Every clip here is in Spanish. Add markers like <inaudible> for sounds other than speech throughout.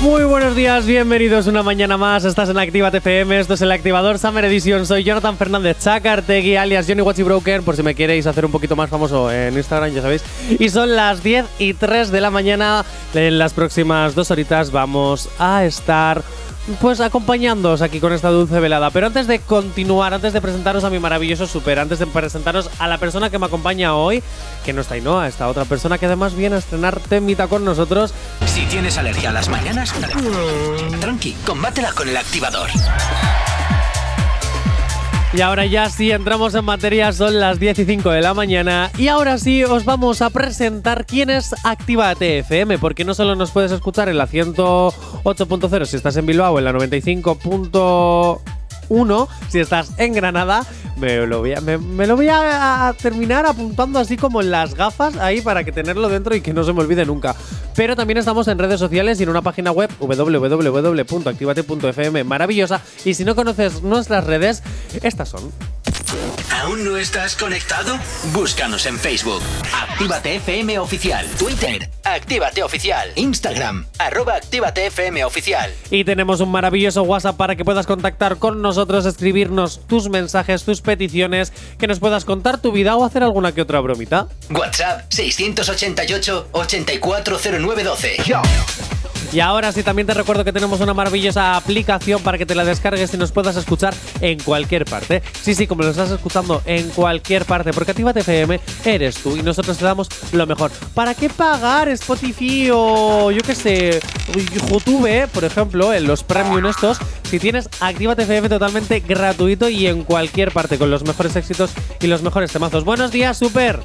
Muy buenos días, bienvenidos una mañana más. Estás en Activa TFM, esto es el activador Summer Edition. Soy Jonathan Fernández Chacartegui, alias Johnny Watchy Broker, por si me queréis hacer un poquito más famoso en Instagram, ya sabéis. Y son las 10 y 3 de la mañana. En las próximas dos horitas vamos a estar pues acompañándoos aquí con esta dulce velada. Pero antes de continuar, antes de presentaros a mi maravilloso super, antes de presentaros a la persona que me acompaña hoy, que no está Ainhoa, esta otra persona que además viene a estrenar temita con nosotros. Si tienes alergia a las mañanas, tranqui, combátela con el activador. Y ahora ya sí entramos en materia, son las 10 y 5 de la mañana y ahora sí os vamos a presentar quién es Actívate FM, porque no solo nos puedes escuchar en la 108.0 si estás en Bilbao, en la 95. 1 si estás en Granada. Me lo voy, a, a terminar apuntando así como en las gafas ahí para que tenerlo dentro y que no se me olvide nunca. Pero también estamos en redes sociales y en una página web www.activate.fm maravillosa. Y si no conoces nuestras redes, estas son. ¿Aún no estás conectado? Búscanos en Facebook. Actívate FM Oficial. Twitter. Actívate Oficial. Instagram. Arroba Actívate FM Oficial. Y tenemos un maravilloso WhatsApp para que puedas contactar con nosotros, escribirnos tus mensajes, tus peticiones, que nos puedas contar tu vida o hacer alguna que otra bromita. WhatsApp 688 840912. Y ahora sí, también te recuerdo que tenemos una maravillosa aplicación para que te la descargues y nos puedas escuchar en cualquier parte. Sí, sí, como lo estás escuchando en cualquier parte, porque Actívate FM eres tú y nosotros te damos lo mejor. ¿Para qué pagar Spotify o yo qué sé, YouTube, por ejemplo, en los premium estos? Si tienes Actívate FM totalmente gratuito y en cualquier parte con los mejores éxitos y los mejores temazos. Buenos días, super.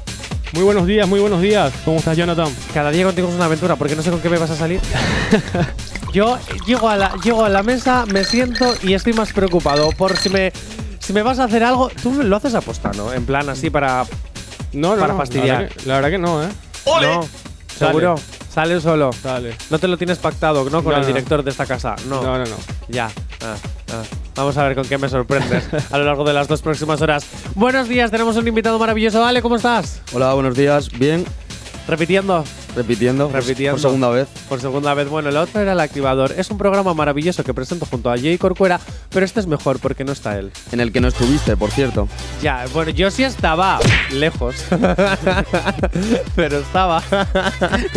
Muy buenos días, muy buenos días. ¿Cómo estás, Jonathan? Cada día contigo es una aventura, porque no sé con qué me vas a salir. <laughs> Yo llego a, la, llego a la mesa, me siento y estoy más preocupado por si me, si me vas a hacer algo. Tú lo haces aposta, ¿no? En plan así para. No, no, Para no, fastidiar. La verdad, que, la verdad que no, ¿eh? No, seguro. Sale solo. Dale. No te lo tienes pactado, ¿no? Con No, el no. director de esta casa. No. No, no, no. Ya. Ah, ah. Vamos a ver con qué me sorprendes <laughs> a lo largo de las dos próximas horas. Buenos días, tenemos un invitado maravilloso. Ale, ¿cómo estás? Hola, buenos días. Bien, Repitiendo. Repitiendo. por- Repitiendo. Por segunda vez. Por segunda vez, bueno, el otro era el activador. Es un programa maravilloso que presento junto a Jay Corcuera, pero este es mejor porque no está él. En el que no estuviste, por cierto. Ya, bueno, yo sí estaba lejos, <laughs> pero estaba. <laughs>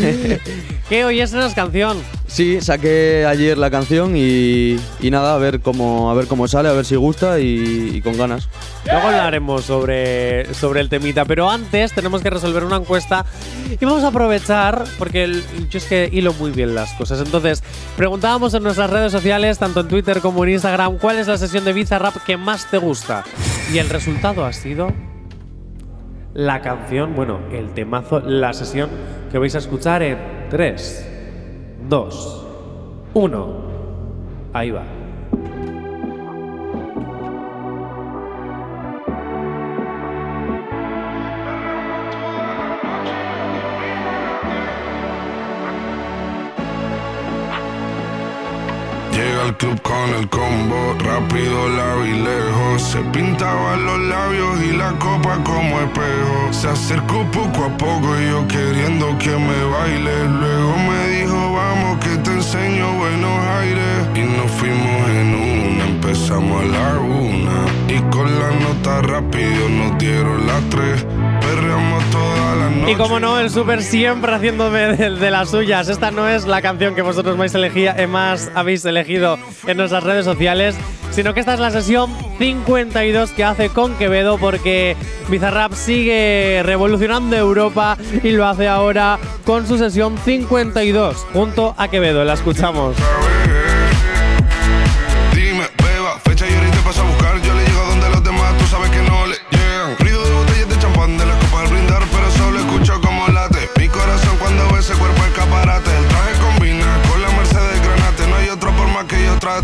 ¿Qué hoy es una canción? Sí, saqué ayer la canción y, y nada, a ver cómo a ver cómo sale, a ver si gusta y, y con ganas. Luego hablaremos sobre, sobre el temita, pero antes tenemos que resolver una encuesta y vamos a aprovechar, porque el- yo es que hilo muy bien las cosas. Entonces, preguntábamos en nuestras redes sociales, tanto en Twitter como en Instagram, cuál es la sesión de Bizarrap que más te gusta. Y el resultado ha sido la canción, bueno, el temazo, la sesión que vais a escuchar en 3, 2, 1. Ahí va. Al club con el combo, rápido la vi lejos. Se pintaban los labios y la copa como espejo. Se acercó poco a poco y yo queriendo que me baile. Luego me dijo, vamos que te enseño buenos aires. Y nos fuimos en una, empezamos a la una. Y con la nota rápido nos dieron las tres. Y como no, el Super siempre haciéndome de, de las suyas. Esta no es la canción que vosotros más, elegía, eh, más habéis elegido en nuestras redes sociales, sino que esta es la sesión 52 que hace con Quevedo porque Bizarrap sigue revolucionando Europa y lo hace ahora con su sesión 52 junto a Quevedo. La escuchamos. Más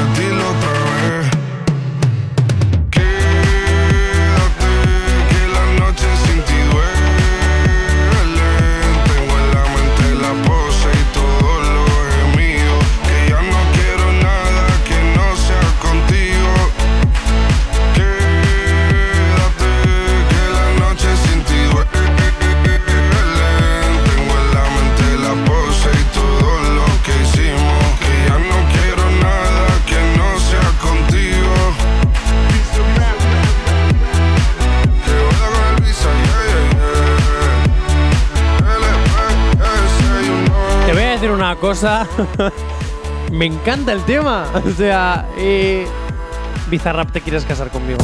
cosa. <laughs> Me encanta el tema. <laughs> O sea, eh, Bizarrap, ¿te quieres casar conmigo?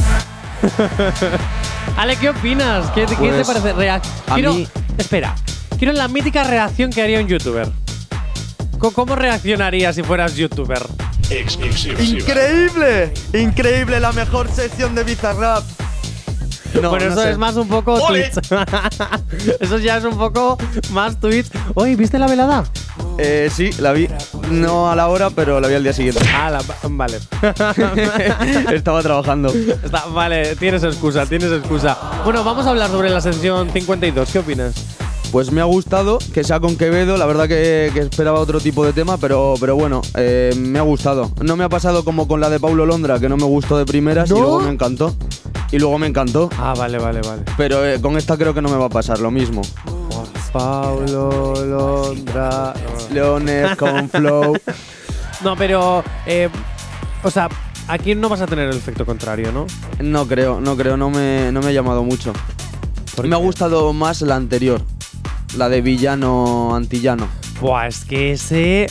<laughs> Ale, ¿qué opinas? ¿Qué, qué te Pues, parece? Reac- a quiero, mí- Espera, quiero la mítica reacción que haría un youtuber. ¿Cómo reaccionarías si fueras youtuber? ¡Increíble! ¡Increíble! La mejor sección de Bizarrap. No, bueno, no eso sé. es más un poco. Twitch. eso ya es un poco más Twitch. Oye, ¿viste la velada? Eh, sí, la vi. No a la hora, pero la vi al día siguiente. Ah, la, vale. <laughs> Estaba trabajando. Está- vale, tienes excusa, tienes excusa. Bueno, vamos a hablar sobre la sección 52. ¿Qué opinas? Pues me ha gustado que sea con Quevedo. La verdad que, que esperaba otro tipo de tema, pero, pero bueno, eh, me ha gustado. No me ha pasado como con la de Paulo Londra, que no me gustó de primeras ¿No? y luego me encantó. Y luego me encantó. Ah, vale, vale, vale. Pero eh, con esta creo que no me va a pasar lo mismo. Paulo Londra. Leones con <laughs> Flow. No, pero. eh, o sea, aquí no vas a tener el efecto contrario, ¿no? No creo, no creo, no me, no me ha llamado mucho. ¿Por Me ha gustado más la anterior, la de villano antillano. Buah, es que ese.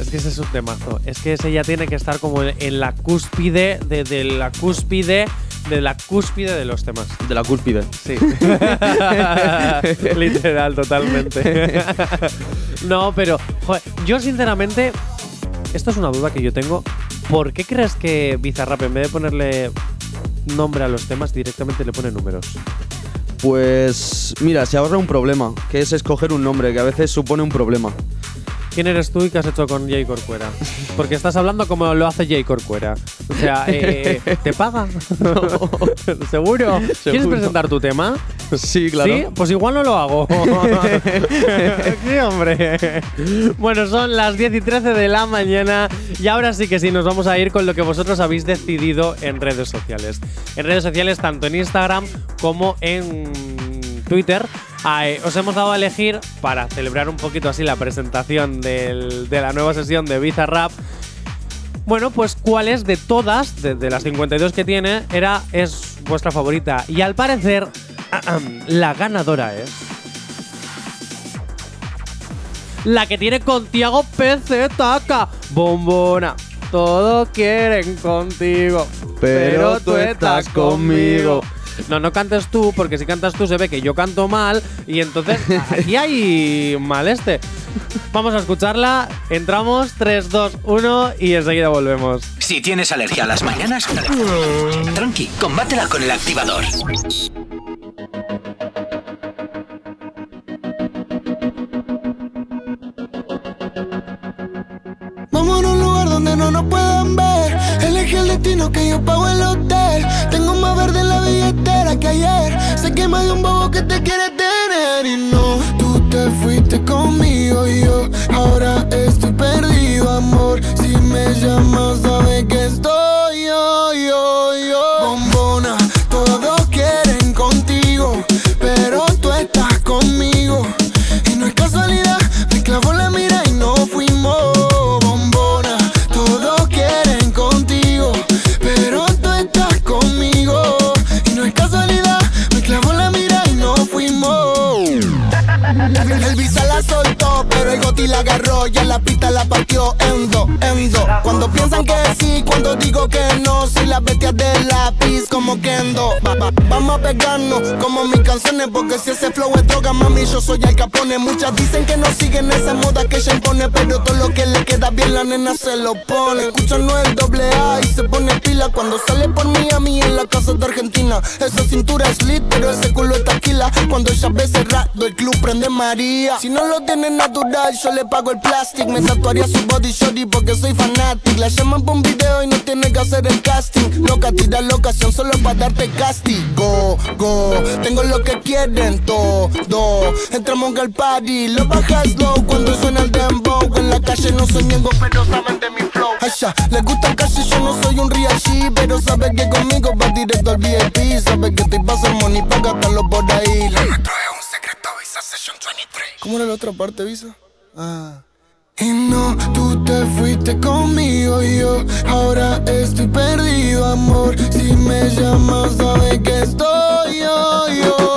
Es que ese es un temazo. Es que ese ya tiene que estar como en en la cúspide de, de la cúspide de la cúspide de los temas. De la cúspide. Sí. <laughs> Literal, totalmente. <laughs> no, pero, joder, yo sinceramente, esto es una duda que yo tengo. ¿Por qué crees que Bizarrap, en vez de ponerle nombre a los temas, directamente le pone números? Pues mira, se ahorra un problema, que es escoger un nombre, que a veces supone un problema. ¿Quién eres tú y qué has hecho con Jay Corcuera? Porque estás hablando como lo hace Jay Corcuera. O sea, eh, <laughs> ¿te paga? <laughs> ¿Seguro? ¿Quieres Seguro. presentar tu tema? Sí, claro. ¿Sí? Pues igual no lo hago. <laughs> sí, hombre. Bueno, son las 10 y 13 de la mañana y ahora sí que sí, nos vamos a ir con lo que vosotros habéis decidido en redes sociales. En redes sociales, tanto en Instagram como en Twitter. Eh, os hemos dado a elegir para celebrar un poquito así la presentación del- de la nueva sesión de Bizarrap. Bueno, pues cuál es de todas, de, de las 52 que tiene, era, es vuestra favorita. Y al parecer, la ganadora es. La que tiene con Tiago PZK. Bombona. Todos quieren contigo. Pero tú estás conmigo. No, no cantes tú, porque si cantas tú se ve que yo canto mal y entonces aquí hay mal este. Vamos a escucharla, entramos, 3, 2, 1 y enseguida volvemos. Si tienes alergia a las mañanas, tranqui, combátela con el activador. Vamos a un lugar donde no nos puedan ver. Elegí el destino que yo pago el hotel. Tengo más verde en la billetera que ayer. Más de un bobo que te quiere tener. Y no, tú te fuiste conmigo y yo ahora estoy perdido, amor. Si me llamas, sabes que estoy Gotti la agarró, ya la pista la partió. Cuando piensan que sí, cuando digo que no, soy la bestia del lápiz como Kendo. Va- va- vamos a pegarnos como mis canciones, porque si ese flow es droga, mami, yo soy el capone. Muchas dicen que no siguen esa moda que ella impone, pero todo lo que le queda bien la nena se lo pone. Escuchan no el doble A y se pone pila cuando sale por Miami en la casa de Argentina. Esa cintura es lit, pero ese culo está taquila. Cuando ella ve cerrado, el club prende María. Si no lo tiene natural, yo le pago el plástico. Me tatuaría su body shorty porque soy fanático. La llaman por un video y no tiene que hacer el casting. Loca, tira la ocasión solo para darte castigo. Go, tengo lo que quieren todo. Entramos al party, lo bajas slow cuando suena el dembow. En la calle no soy pero saben de mi flow. Ya, les gusta el calle, yo no soy un G, pero sabe que conmigo va directo al VIP. Sabe que estoy pasando money para gastarlo por ahí. Lo nuestro es un secreto, Visa Session 23. ¿Cómo era la otra parte, Visa? Ah. Y no, tú te fuiste conmigo y yo ahora estoy perdido, amor. Si me llamas, sabes que estoy yo, yo.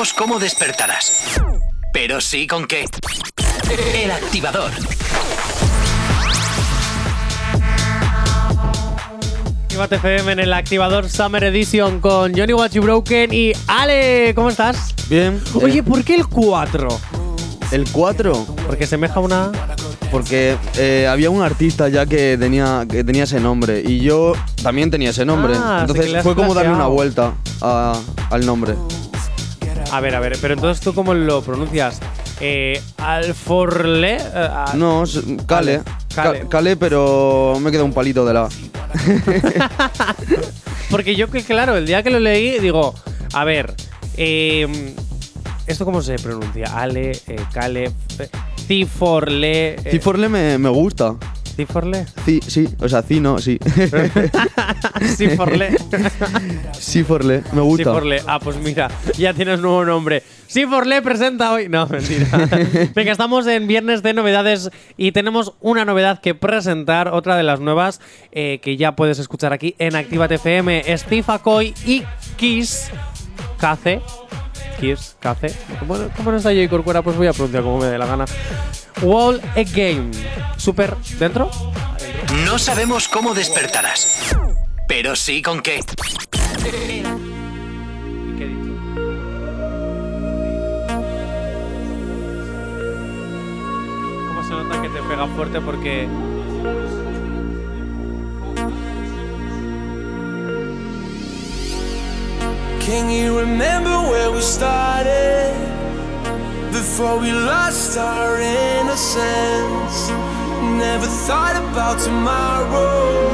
Sabemos cómo despertarás, pero sí con qué. El activador. Actívate FM en el activador Summer Edition con Johnny Watchy Broken y Ale. ¿Cómo estás? Bien. Oye, eh, ¿por qué el 4? el 4, Porque semeja una. porque eh, había un artista ya que tenía, que tenía ese nombre y yo también tenía ese nombre. Ah, Entonces fue como darle una vuelta a- al nombre. A ver, a ver, pero entonces tú cómo lo pronuncias? Eh, Alforle. eh, a- No, es- Cale. Cale. Ca- Cale, pero me queda un palito de la. <laughs> Porque yo que claro, el día que lo leí digo, a ver, eh, ¿esto cómo se pronuncia? Ale, eh, Cale, eh, Ciforle. eh, Ciforle me, me gusta. Ciforle. Ci- sí, o sea, ci no, sí. <laughs> Ciforle. Ciforle, me gusta. Ciforle. Ah, pues mira, ya tienes nuevo nombre. Ciforle presenta hoy. No, mentira. <laughs> Venga, estamos en viernes de novedades y tenemos una novedad que presentar, otra de las nuevas eh, que ya puedes escuchar aquí en Actívate FM. Steve Aoki y Kiss Cace. Kiss. Bueno, como no está J. Corcuera, pues voy a pronunciar como me dé la gana. Wall Again. Super dentro. No sabemos cómo despertarás, pero sí con qué. ¿Cómo se nota que te pega fuerte porque... Can you remember where we started? Before we lost our innocence. Never thought about tomorrow.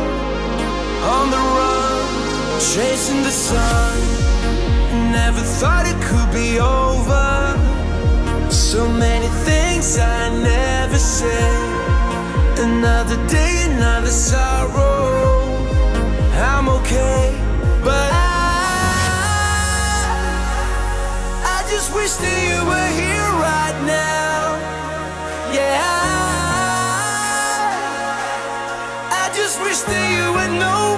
On the run, chasing the sun. Never thought it could be over. So many things I never said. Another day, another sorrow. I'm okay, but I, just wish that you were here right now. Yeah, I, I just wish that you would know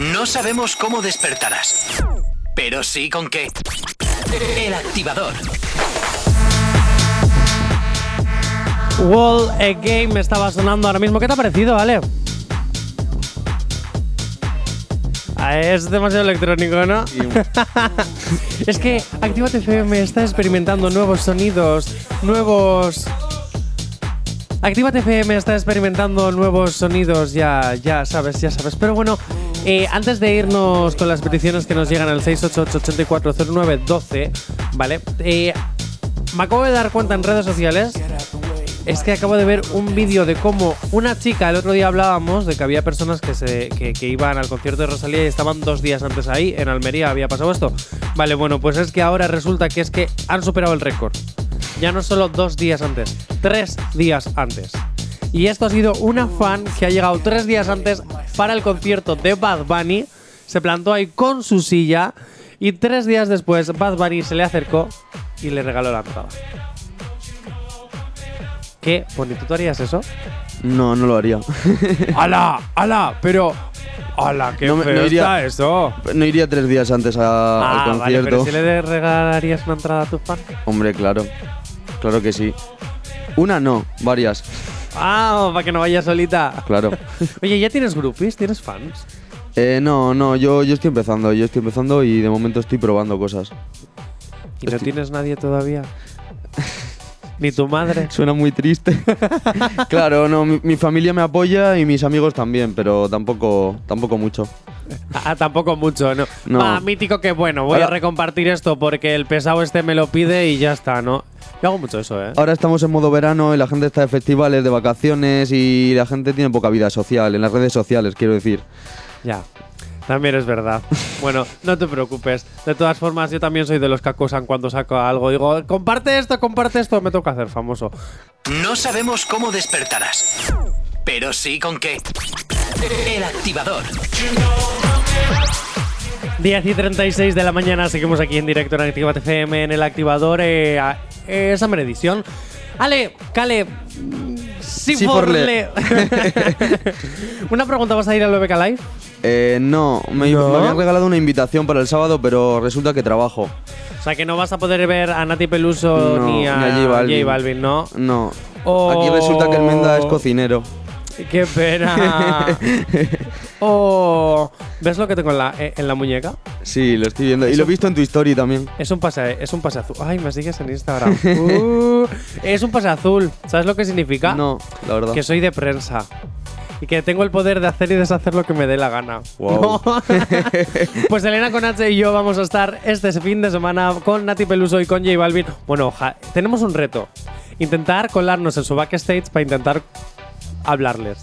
No sabemos cómo despertarás, pero sí con qué. El activador. Wall Again me estaba sonando ahora mismo. ¿Qué te ha parecido, Ale? Ah, Es demasiado electrónico, ¿no? <laughs> es que Actívate FM está experimentando nuevos sonidos, nuevos. Actívate FM está experimentando nuevos sonidos, ya, ya sabes, ya sabes. Pero bueno, eh, antes de irnos con las peticiones que nos llegan al 688-8409-12, ¿vale? Eh, me acabo de dar cuenta en redes sociales es que acabo de ver un vídeo de cómo una chica, el otro día hablábamos de que había personas que, se, que, que iban al concierto de Rosalía y estaban dos días antes ahí, en Almería había pasado esto. Vale, bueno, pues es que ahora resulta que es que han superado el récord. Ya no solo dos días antes, tres días antes. Y esto ha sido una fan que ha llegado tres días antes para el concierto de Bad Bunny, se plantó ahí con su silla y tres días después Bad Bunny se le acercó y le regaló la entrada. ¿Qué? bonito tú harías eso? No, no lo haría. <laughs> ¡Hala! ¡Hala! Pero. ¡Hala! ¡Qué No me- feo no iría- está eso! no iría tres días antes a- Ah, al vale, concierto. pero si le regalarías una entrada a tu fan. Hombre, claro. Claro que sí. Una no, varias. Ah, para que no vayas solita. Claro. <laughs> Oye, ¿ya tienes groupies? ¿Tienes fans? Eh, no, no, yo, yo estoy empezando, yo estoy empezando y de momento estoy probando cosas. ¿Y no Estoy- tienes nadie todavía? <laughs> Ni tu madre. Suena muy triste. <laughs> claro, no, mi, mi familia me apoya y mis amigos también, pero tampoco, tampoco mucho. Ah, tampoco mucho, ¿no? No. Va, mítico que bueno, voy a recompartir esto porque el pesado este me lo pide y ya está, ¿no? Yo hago mucho eso, ¿eh? Ahora estamos en modo verano y la gente está de festivales, de vacaciones y la gente tiene poca vida social, en las redes sociales, quiero decir. Ya. También es verdad. Bueno, no te preocupes. De todas formas, yo también soy de los que acosan cuando saco algo. Digo, comparte esto, comparte esto, me toca hacer famoso. No sabemos cómo despertarás, pero sí con qué. El activador. 10 y 36 de la mañana, seguimos aquí en directo en Activa FM en el activador. Eh, a- eh, Summer Edition. Ale, Cale. mm, Sí, forle. <laughs> <laughs> Una pregunta, ¿vas a ir al BBK Live? Eh, no, me, ¿No? me habían regalado una invitación para el sábado, pero resulta que trabajo. O sea, que no vas a poder ver a Nati Peluso No, ni, a ni a J Balvin. ¿no? No. Oh. Aquí resulta que el Menda es cocinero. ¡Qué pena! <laughs> oh, ¿Ves lo que tengo en la, eh, en la muñeca? Sí, lo estoy viendo. Y lo he visto en tu story también. Es un pase, es un pase azul. Ay, me sigues en Instagram. <laughs> Uh, es un pase azul. ¿Sabes lo que significa? No, la verdad. Que soy de prensa. Y que tengo el poder de hacer y deshacer lo que me dé la gana. Wow. <laughs> Pues Elena con H y yo vamos a estar este fin de semana con Nati Peluso y con J Balvin. Bueno, oja- tenemos un reto. Intentar colarnos en su backstage para intentar hablarles.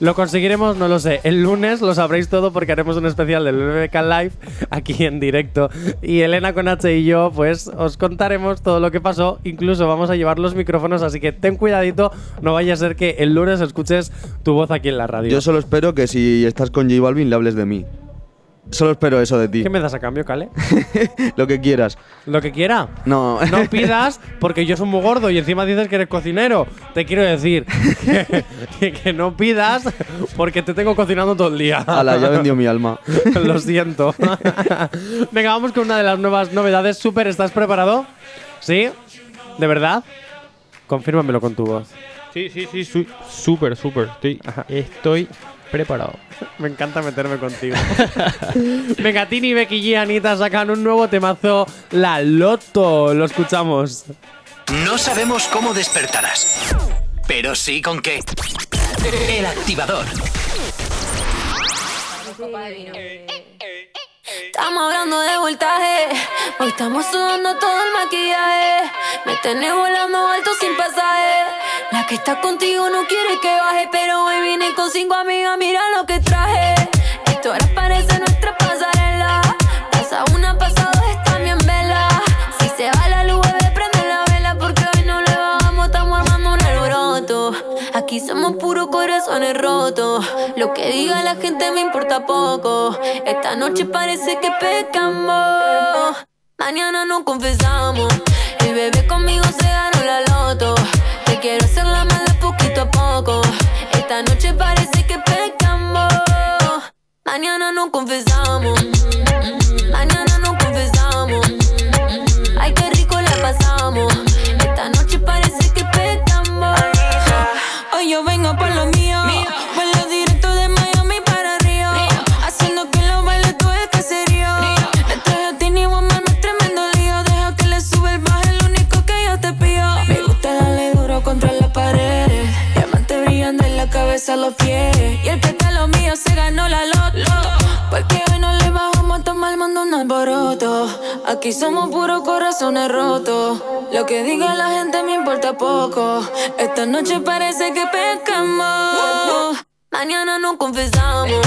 ¿Lo conseguiremos? No lo sé. El lunes lo sabréis todo porque haremos un especial del BBK Live aquí en directo. Y Elena con H y yo, pues os contaremos todo lo que pasó. Incluso vamos a llevar los micrófonos, así que ten cuidadito. No vaya a ser que el lunes escuches tu voz aquí en la radio. Yo solo espero que si estás con J Balvin le hables de mí. Solo espero eso de ti. ¿Qué me das a cambio, Cale? <laughs> Lo que quieras. Lo que quiera. No. No pidas porque yo soy muy gordo y encima dices que eres cocinero. Te quiero decir <laughs> que, que no pidas porque te tengo cocinando todo el día. Ala, ya vendió mi alma. <laughs> Lo siento. Venga, vamos con una de las nuevas novedades. Super, ¿estás preparado? ¿Sí? ¿De verdad? Confírmamelo con tu voz. Sí, sí, sí, súper, súper. Estoy, estoy preparado. <laughs> Me encanta meterme contigo. <laughs> Venga, Tini, Becky y Anita sacan un nuevo temazo, La Loto. Lo escuchamos. No sabemos cómo despertarás, pero sí con qué. El activador. Estamos hablando de voltaje. Hoy estamos sudando todo el maquillaje. Me tenés volando alto sin pasaje. La que está contigo no quiere que baje. Pero hoy vine con cinco amigas. Mira lo que traje. Esto ahora parece nuestra pasarela. Pasa una, pasa dos, está bien vela. Si se va la luz, bebé, prende la vela. Porque hoy no le bajamos, estamos armando un alboroto. Aquí somos puros corazones rotos. Lo que diga la gente me importa poco. Esta noche parece que pecamos. Mañana no confesamos. El bebé conmigo se ganó la loto. Quiero hacer la mala poquito a poco. Esta noche parece que pecamos. Mañana no confesamos. Los pies. Y el que está lo mío se ganó la loto. Porque hoy no le bajamos a tomar mando un alboroto. Aquí somos puros corazones rotos. Lo que diga la gente me importa poco. Esta noche parece que pecamos. Mañana no confesamos.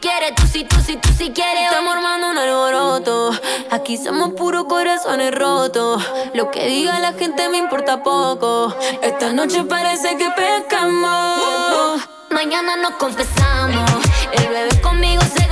Quieres. Tú sí, tú sí, tú sí quieres. Estamos armando un alboroto. Aquí somos puros corazones rotos. Lo que diga la gente me importa poco. Esta noche parece que pecamos. Mañana nos confesamos. El bebé conmigo se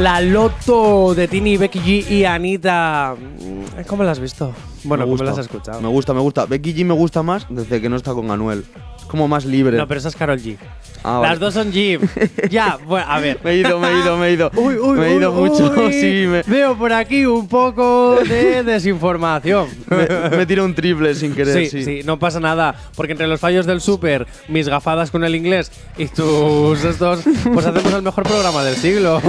La Loto de Tini, Becky G y Anita. ¿Cómo la has visto? Bueno, Me ¿cómo la has escuchado? Me gusta, me gusta. Becky G me gusta más desde que no está con Anuel. Como más libre. No, pero esa es Carol G. Ah, vale. Las dos son G. <laughs> ya, bueno, a ver. Me he ido, me he ido, me he ido. <laughs> Uy, uy, me he ido uy, mucho. uy. <laughs> Sí, me, Veo por aquí un poco de desinformación. me, me tiro un triple sin querer. Sí, Sí, sí, no pasa nada. Porque entre los fallos del súper, mis gafadas con el inglés y tus estos, pues hacemos el mejor programa del siglo.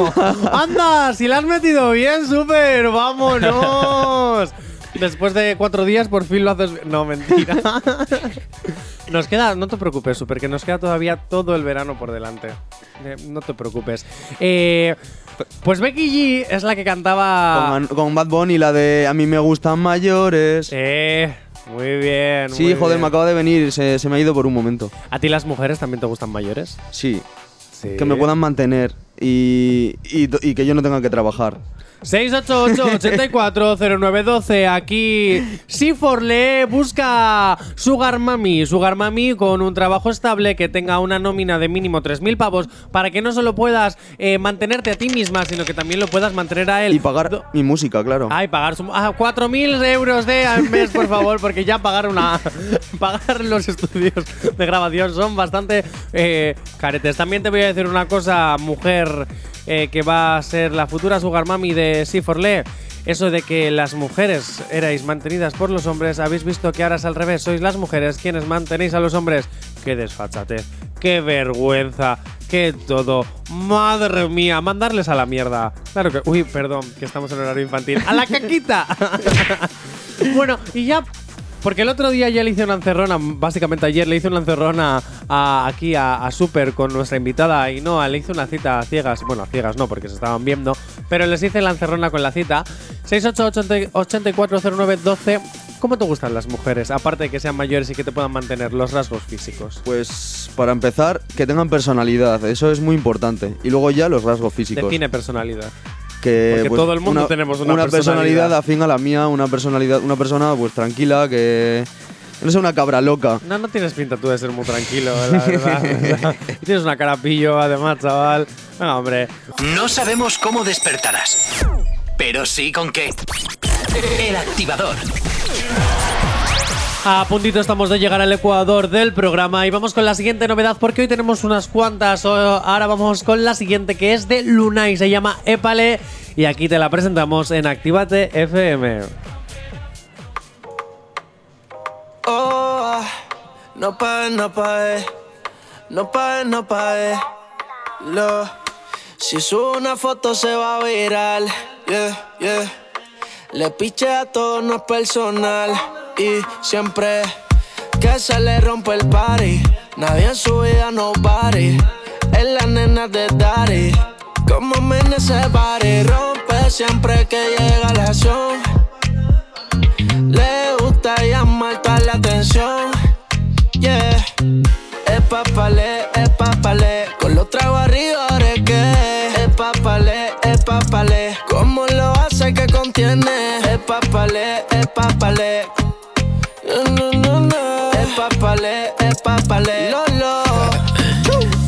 ¡Anda! Si la has metido bien, súper, vámonos. Después de cuatro días, por fin lo haces. No, mentira. <laughs> Nos queda, no te preocupes, Super, que nos queda todavía todo el verano por delante. Eh, no te preocupes. Eh, Pues Becky G es la que cantaba. Con, con Bad Bunny, la de A mí me gustan mayores. Eh, muy bien. sí, muy joder, bien. me acaba de venir, se, se me ha ido por un momento. ¿A ti las mujeres también te gustan mayores? Sí, Sí. que me puedan mantener y, y, y que yo no tenga que trabajar. 688-840912. Aquí Siforle busca Sugar Mami. Sugar Mami con un trabajo estable que tenga una nómina de mínimo 3.000 pavos para que no solo puedas eh, mantenerte a ti misma, sino que también lo puedas mantener a él. Y pagar Do- mi música, claro. Ay, pagar su, ah, 4.000 euros de al mes, por favor, porque ya pagar una <laughs> pagar los estudios de grabación son bastante eh, caretes. También te voy a decir una cosa, mujer eh, que va a ser la futura sugar mami de C4Le. Eso de que las mujeres erais mantenidas por los hombres, habéis visto que ahora es al revés, sois las mujeres quienes mantenéis a los hombres. Qué desfachatez, qué vergüenza, qué todo. Madre mía, mandarles a la mierda. Claro que, uy, perdón, que estamos en horario infantil. ¡A la caquita! <laughs> bueno, y ya porque el otro día ya le hice una encerrona, básicamente ayer le hice una encerrona a- aquí a, a Super con nuestra invitada y no, le hice una cita a ciegas, bueno, a ciegas no, porque se estaban viendo, pero les hice la encerrona con la cita. 688-840912, ¿cómo te gustan las mujeres? Aparte de que sean mayores y que te puedan mantener los rasgos físicos. Pues para empezar, que tengan personalidad, eso es muy importante. Y luego ya los rasgos físicos. Define personalidad. Que Porque pues, todo el mundo tenemos una personalidad. afín a la mía, una personalidad, una persona pues tranquila que no sea una cabra loca. No, no tienes pinta tú de ser muy tranquilo, la verdad. <laughs> <laughs> Tienes una cara pillo, además, chaval. No, hombre. No sabemos cómo despertarás, pero sí con qué. El activador. A puntito estamos de llegar al Ecuador del programa y vamos con la siguiente novedad porque hoy tenemos unas cuantas. O- Ahora vamos con la siguiente que es de Lunay, se llama Épale y aquí te la presentamos en Actívate FM. Oh, no pagues, no pagues, no pagues, no pagues. Lo, si subo una foto se va a viral, yeah, yeah. Le piche a todo, no es personal. Y siempre que se le rompe el party, nadie en su vida no pare. Es la nena de Daddy. Como me ese party, rompe siempre que llega la acción. Le gusta llamar toda la atención. Yeah. Es papale, Es papale, es papale. No, no, no. Es papale, es papale. Lolo.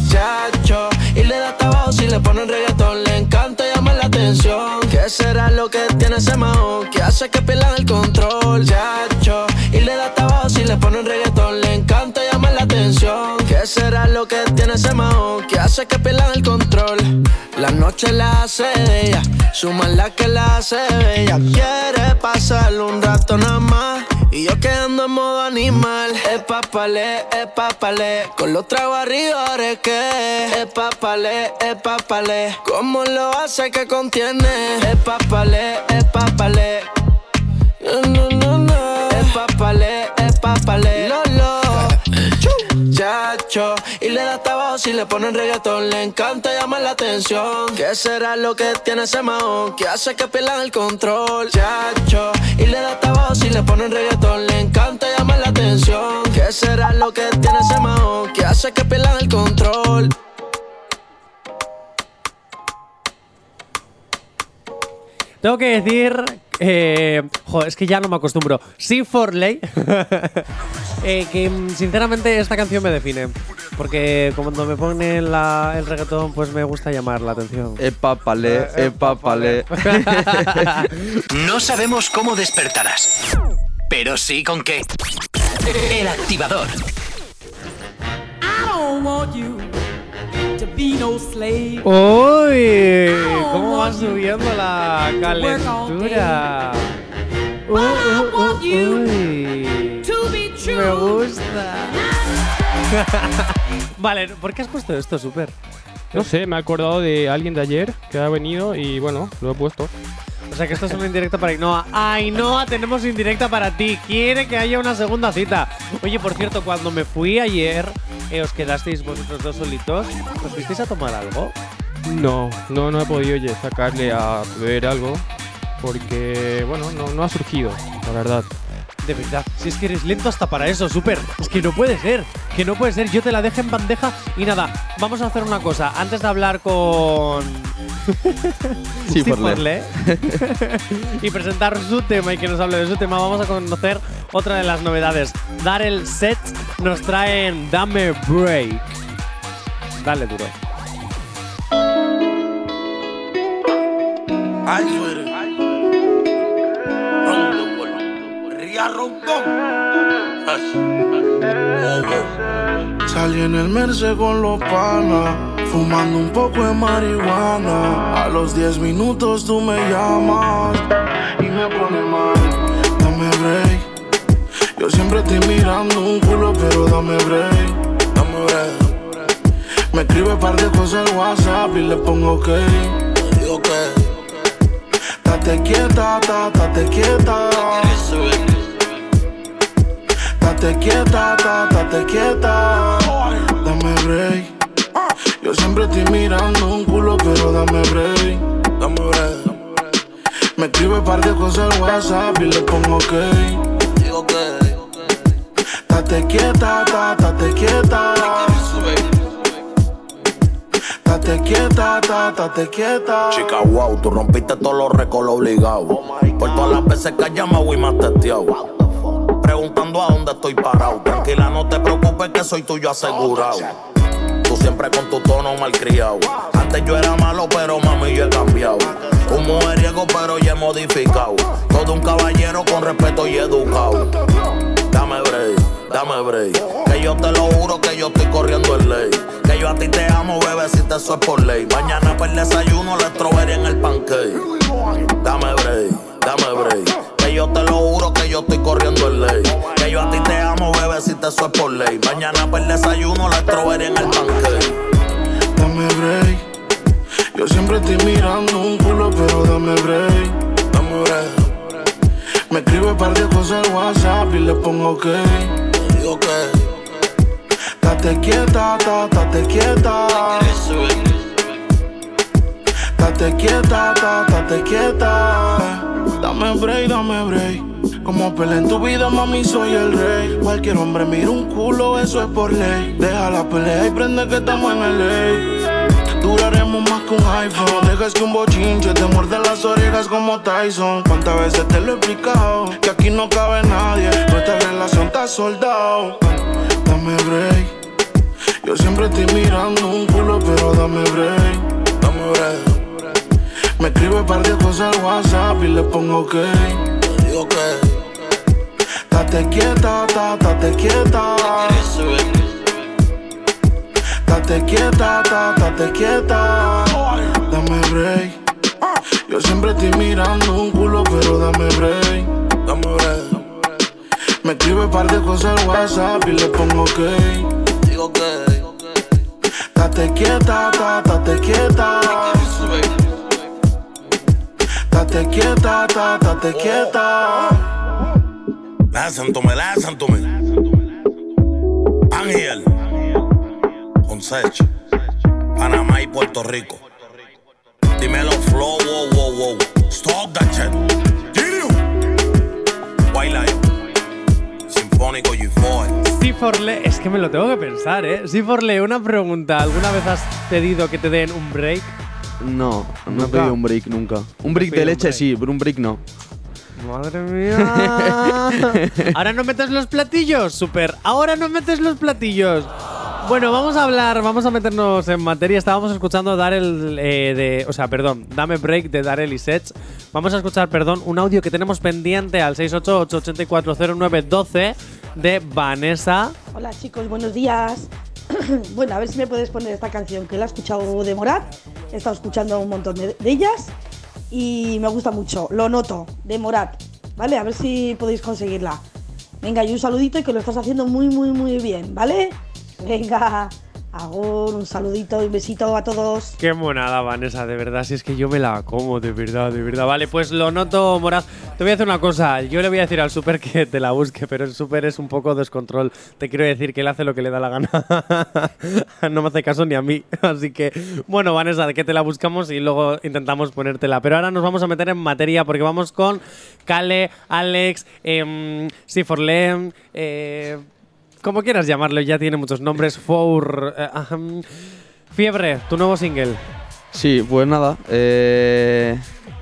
Chacho. Y le da trabajo si le ponen reggaetón. Le encanta llamar la atención. ¿Qué será lo que tiene ese mahón? Que hace que pierdan el control. Chacho. Y le da trabajo si le ponen reggaetón. Le encanta llamar la atención. ¿Qué será lo que tiene ese mahón? Que hace que pierdan el control. La noche la hace de ella. Su maldad que la hace bella. Quiere Es papale, es papale. Con los tragos arriba, es que. Es papale, es papale. ¿Cómo lo hace que contiene? Es papale, es papale. No, no, no. Es papale, es papale. Lolo. <laughs> Chacho, si le ponen reggaetón. Le encanta llamar la atención. ¿Qué será lo que tiene ese mahón? Que hace que pierdan el control. Chacho, y le da trabajo si le ponen reggaetón. Le encanta llamar la atención. ¿Qué será lo que tiene ese mahón? Que hace que pierdan el control. Tengo que decir. Eh, joder, es que ya no me acostumbro. Sí, Forley. <laughs> eh, que mm, sinceramente esta canción me define. Porque cuando me ponen la- el reggaetón, pues me gusta llamar la atención. Es papale, es papale. <laughs> No sabemos cómo despertarás, pero sí con qué. El activador. I don't want you ¡Uy! ¿Cómo va subiendo la calentura? Uh, uh, uh, uy. Me gusta. <laughs> vale, ¿por qué has puesto esto, Super? No sé, me he acordado de alguien de ayer que ha venido y bueno, lo he puesto. O sea que esto es una indirecta para Ainhoa. Ainhoa, tenemos indirecta para ti. Quiere que haya una segunda cita. Oye, por cierto, cuando me fui ayer, eh, os quedasteis vosotros dos solitos. ¿Os fuisteis a tomar algo? No, no, no he podido oye, sacarle a beber algo porque, bueno, no, no ha surgido, la verdad. De verdad, si es que eres lento hasta para eso, súper. Es que no puede ser, que no puede ser. Yo te la dejo en bandeja y nada, vamos a hacer una cosa. Antes de hablar con. <laughs> Sí, Steve y presentar su tema y que nos hable de su tema, vamos a conocer otra de las novedades. Darel Set nos traen Dame Break. Dale duro. Rondón. Salí en el Merce con los panas, fumando un poco de marihuana. A los 10 minutos tú me llamas y me pone mal. Dame break. Yo siempre estoy mirando un culo, pero dame break. Dame break. Me escribe par de cosas al WhatsApp y le pongo ok. Digo Date quieta, ta, date quieta. Date quieta, ta, date quieta. Dame break. Yo siempre estoy mirando un culo, pero dame break. Dame break. Me escribe par de cosas al WhatsApp y le pongo ok. digo que Date quieta, ta, date quieta. Date quieta, ta, date quieta. Chica, wow, tú rompiste todos los récords obligados. Por todas las veces que has llamado y me has testeado. Preguntando a dónde estoy parado. Tranquila, no te preocupes que soy tuyo asegurado. Tú siempre con tu tono malcriado. Antes yo era malo, pero mami, yo he cambiado. Un mujeriego, pero ya he modificado. Todo un caballero con respeto y educado. Dame break, dame break. Que yo te lo juro que yo estoy corriendo en ley. Que yo a ti te amo, bebé, si te es por ley. Mañana para el desayuno, la strawberry en el pancake. Dame break, eso es por ley. Hombre mira un culo, eso es por ley. Deja la pelea y prende que estamos en el ley. Duraremos más que un iPhone. Dejas que un bochinche te muerde las orejas como Tyson. ¿Cuántas veces te lo he explicado? Que aquí no cabe nadie. Nuestra relación está soldado. Dame break. Yo siempre estoy mirando un culo, pero dame break. Dame break. Me escribe par de cosas al WhatsApp y le pongo ok. digo que Date quieta, ta, date quieta. Date quieta, ta, date quieta. Dame break. Yo siempre estoy mirando un culo, pero dame break. Dame break. Me escribe par de cosas al WhatsApp y le pongo ok. digo que Date quieta, ta, date quieta. Date quieta, ta, date quieta. Listen to me, listen to me. Ángel. Con Sech. Panamá y Puerto Rico. Dímelo, flow, wow, wow, wow. Stop that shit. White Lion. Sinfónico G4. Sí, Forlé, es que me lo tengo que pensar, ¿eh? Sí, Forlé, una pregunta. ¿Alguna vez has pedido que te den un break? No, no he ¿Nunca? pedido un break nunca. Un break de leche break. sí, pero un break no. Madre mía. <laughs> Ahora no metes los platillos, super. Ahora no metes los platillos. Bueno, vamos a hablar, vamos a meternos en materia. Estábamos escuchando Darel eh, de, o sea, perdón, Dame Break de Darel y Sets. Vamos a escuchar, perdón, un audio que tenemos pendiente al 688-840912 de Vanessa. Hola chicos, buenos días. <coughs> bueno, a ver si me puedes poner esta canción que la he escuchado de Morat. He estado escuchando un montón de, de ellas y me gusta mucho. Lo noto, de Morat. ¿Vale? A ver si podéis conseguirla. Venga, y un saludito y que lo estás haciendo muy, muy, muy bien, ¿vale? Venga, Agur, un saludito y un besito a todos. Qué monada, Vanessa, de verdad. Si es que yo me la como, de verdad, de verdad. Vale, pues lo noto, Moraz. Te voy a hacer una cosa. Yo le voy a decir al super que te la busque, pero el super es un poco descontrol. Te quiero decir que él hace lo que le da la gana. <laughs> no me hace caso ni a mí. <laughs> Así que, bueno, Vanessa, que te la buscamos y luego intentamos ponértela. Pero ahora nos vamos a meter en materia porque vamos con Kale, Alex, eh, Siforlem, eh, como quieras llamarlo, ya tiene muchos nombres. Four. eh. Fiebre, tu nuevo single. Sí, pues nada. Eh,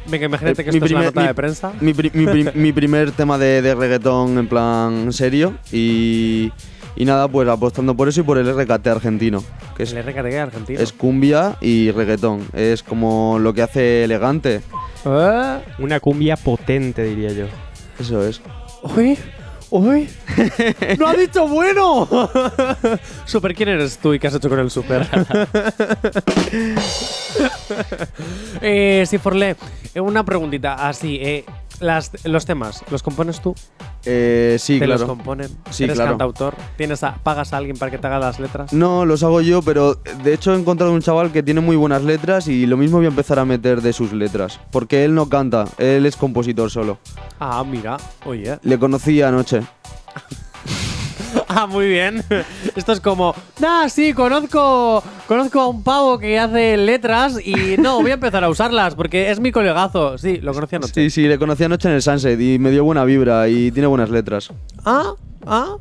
Venga, imagínate eh, que esto es la primer- nota mi- de prensa. Mi, pri- mi pri- mi primer tema de, de reggaetón en plan serio y, y nada, pues apostando por eso y por el RKT argentino, que es, El RKT argentino. es cumbia y reggaetón. Es como lo que hace elegante. ¿Eh? Una cumbia potente, diría yo. Eso es. ¡Uy! ¡Uy! <laughs> ¡No ha dicho bueno! <laughs> super, ¿quién eres tú y qué has hecho con el super? <laughs> eh, sí, Forlé, eh, una preguntita así. Eh, las, los temas, ¿los compones tú? Eh, sí, ¿Te claro. los componen? Sí, ¿Eres claro. cantautor? ¿Tienes a- ¿Pagas a alguien para que te haga las letras? No, los hago yo, pero de hecho he encontrado un chaval que tiene muy buenas letras y lo mismo voy a empezar a meter de sus letras. Porque él no canta, él es compositor solo. Ah, mira, oye. Le conocí anoche. <laughs> <laughs> Ah, muy bien. <laughs> Esto es como, nah, sí, conozco, conozco a un pavo que hace letras y no, voy a empezar a usarlas porque es mi colegazo. Sí, lo conocí anoche. Sí, sí, le conocí anoche en el Sunset y me dio buena vibra y tiene buenas letras. Ah, ah,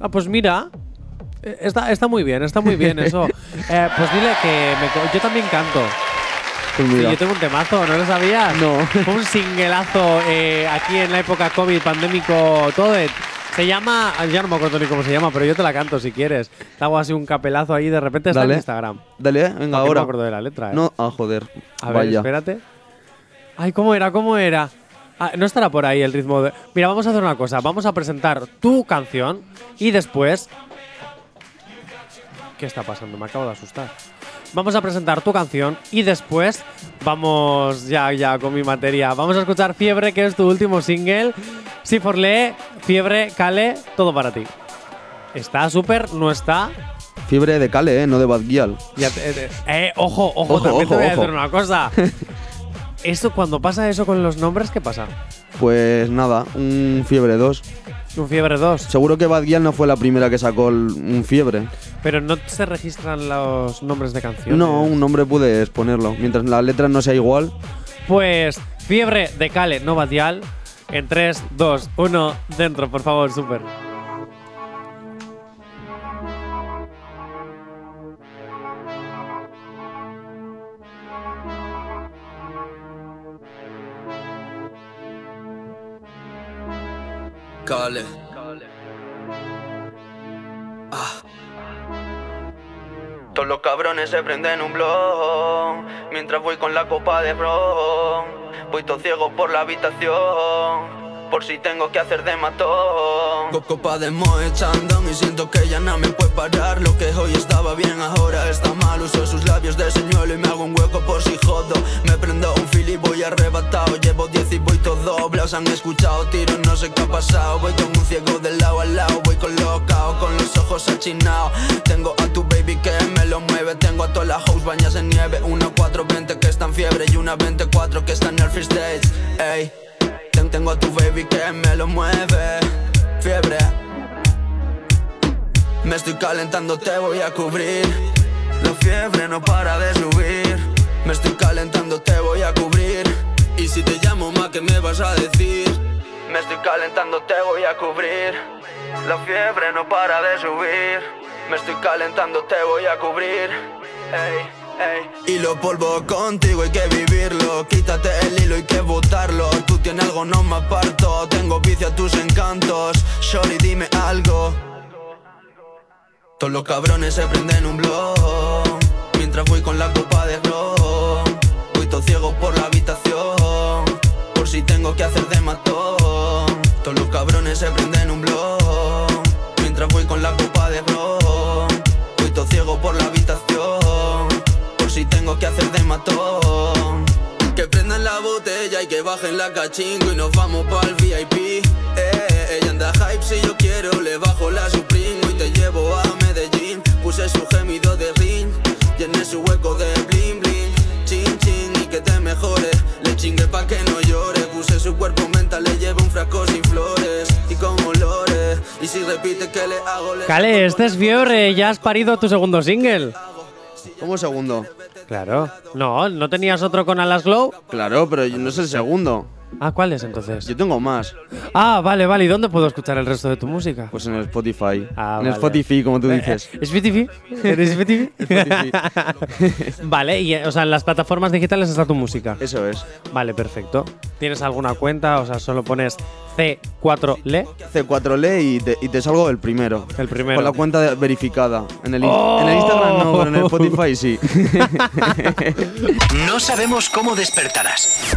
ah, pues mira. Eh, Está, está muy bien, está muy bien eso. <laughs> Eh, pues dile que me yo también canto. Pues Sí, yo tengo un temazo, ¿no lo sabías? No. Fue un singlazo eh, aquí en la época COVID, pandémico, todo. eh. Se llama, ya no me acuerdo ni cómo se llama, pero yo te la canto si quieres. Te hago así un capelazo ahí, de repente está Dale. en Instagram. Dale, venga, Porque No ahora. me acuerdo de la letra, ¿eh? No, ah, joder. A ver, Vaya. espérate. Ay, ¿cómo era? ¿Cómo era? Ah, no estará por ahí el ritmo de. Mira, vamos a hacer una cosa. Vamos a presentar tu canción y después. ¿Qué está pasando? Me acabo de asustar. Vamos a presentar tu canción y después vamos ya, ya con mi materia. Vamos a escuchar Fiebre, que es tu último single. Si Forlé, Fiebre, Cale, todo para ti. ¿Está súper? ¿No está? Fiebre de Cale, ¿eh? No de Bad Gyal. Ya te- te- eh, ojo, ojo, Ojo, también te ojo, voy a ojo. decir una cosa. <laughs> Eso, cuando pasa eso con los nombres, ¿qué pasa? Pues nada, un Fiebre 2. Un Fiebre 2. Seguro que Bad Gyal no fue la primera que sacó el- un Fiebre. Pero no se registran los nombres de canciones. No, un nombre puedes ponerlo. Mientras la letra no sea igual. Pues Fiebre de Cale, no Badial. En 3, 2, 1, dentro, por favor, súper. Cale. Todos los cabrones se prenden un blog Mientras voy con la copa de ron. Voy todo ciego por la habitación Por si tengo que hacer de matón Copa de Moe Chandon y siento que ya no me puede parar. Lo que hoy estaba bien ahora está mal. Uso sus labios de señuelo y me hago un hueco por si jodo. Me prendo un fil y voy arrebatado. Llevo 10 y voy todo doble Se han escuchado tiros, no sé qué ha pasado. Voy con un ciego del lado al lado Voy colocado con los ojos achinados Tengo a tu baby que me lo mueve. Tengo a toda la house bañas en nieve. Una 420 que está en fiebre Y una 24 que está en el free stage. Ey Ten- Tengo a tu baby que me lo mueve Fiebre. Me estoy calentando, te voy a cubrir. La fiebre no para de subir. Me estoy calentando, te voy a cubrir. Y si te llamo más, ¿qué me vas a decir? Me estoy calentando, te voy a cubrir. La fiebre no para de subir. Me estoy calentando, te voy a cubrir. Ey, ey Y lo polvo contigo hay que vivirlo. Quítate el hilo, hay que botarlo. Tú tienes algo, no me aparto. Tengo vicio a tus encantos. Shorty, dime algo. Todos los cabrones se prenden un blog Mientras voy con la copa de ron. Voy todo ciego por la habitación. Por si tengo que hacer de matón. Todos los cabrones se prenden hacer de matón. Que prendan la botella y que bajen la cachingo Y nos vamos pa'l VIP eh, Ella anda hype si yo quiero Le bajo la Supreme y te llevo a Medellín. Puse su gemido de ring Llené su hueco de bling bling. Chin chin y que te mejore. Le chingue pa' que no llore. Puse su cuerpo mental le llevo un frasco sin flores y con olores. Y si repite que le hago, le Cale, este es Fiore, ya has parido tu segundo single. ¿Cómo segundo? Claro. No, ¿no tenías otro con Alas Glow? Claro, pero no es el segundo. Ah, ¿cuál es entonces? Yo tengo más. Ah, vale, vale. ¿Y dónde puedo escuchar el resto de tu música? Pues en el Spotify. Ah, en el. Spotify, como tú dices. ¿Es Spotify? ¿Eres Spotify? <laughs> <laughs> vale, y eh, o sea, en las plataformas digitales está tu música. Eso es. Vale, perfecto. ¿Tienes alguna cuenta? O sea, solo pones C4Le. C4Le y te, y te salgo el primero. El primero. Con la cuenta de- verificada. En el, in- ¡Oh! en el Instagram no, pero en el Spotify sí. <laughs> No sabemos cómo despertarás,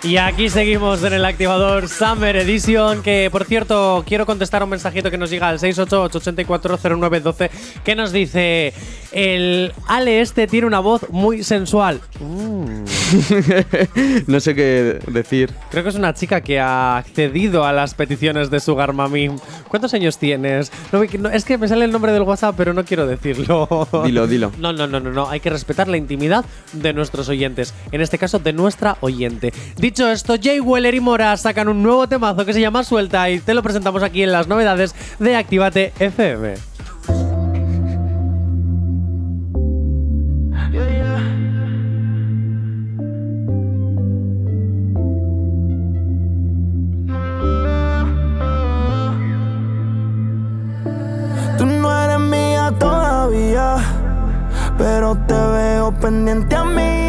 Y aquí seguimos en el activador Summer Edition. Que por cierto, quiero contestar a un mensajito que nos llega al 688-840912 que nos dice: El Ale este tiene una voz muy sensual. Mm. <laughs> no sé qué decir. Creo que es una chica que ha accedido a las peticiones de Sugar Mami. ¿Cuántos años tienes? No, no, es que me sale el nombre del WhatsApp, pero no quiero decirlo. <laughs> Dilo, dilo. No, no, no, no, no. Hay que respetar la intimidad de nuestros oyentes. En este caso, de nuestra oyente. Dicho esto, Jay Weller y Mora sacan un nuevo temazo que se llama Suelta y te lo presentamos aquí en las novedades de Actívate FM. Tú no eres mía todavía, pero te veo pendiente a mí,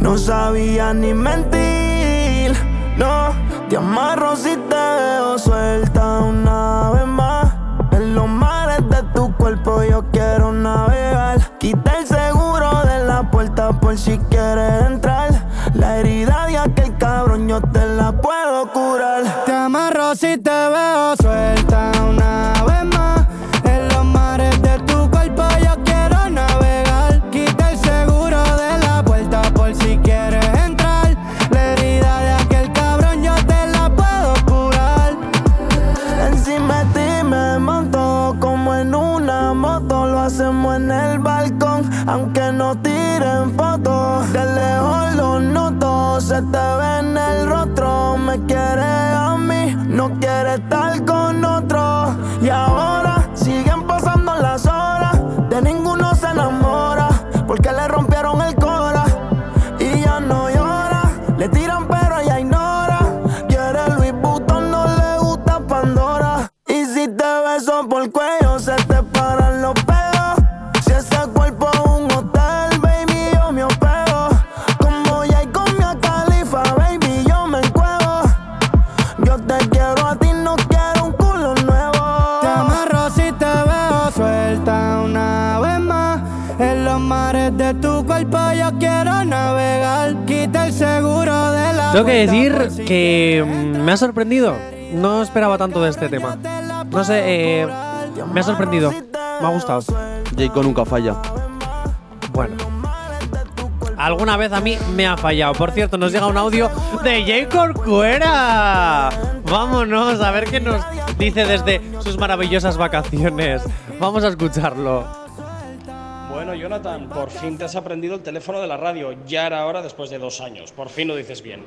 no sabía ni mentir. No, te amarro si te veo suelta una vez más. En los mares de tu cuerpo yo quiero navegar. Quita el seguro de la puerta por si quieres entrar. La herida de aquel cabrón yo te la puedo Tengo que decir que me ha sorprendido. No esperaba tanto de este tema. No sé, eh, me ha sorprendido. Me ha gustado. Jayco nunca falla. Bueno. Alguna vez a mí me ha fallado. Por cierto, nos llega un audio de Jay Corcuera. Vámonos a ver qué nos dice desde sus maravillosas vacaciones. Vamos a escucharlo. Bueno, Jonathan, por fin te has aprendido el teléfono de la radio. Ya era hora después de dos años. Por fin lo dices bien.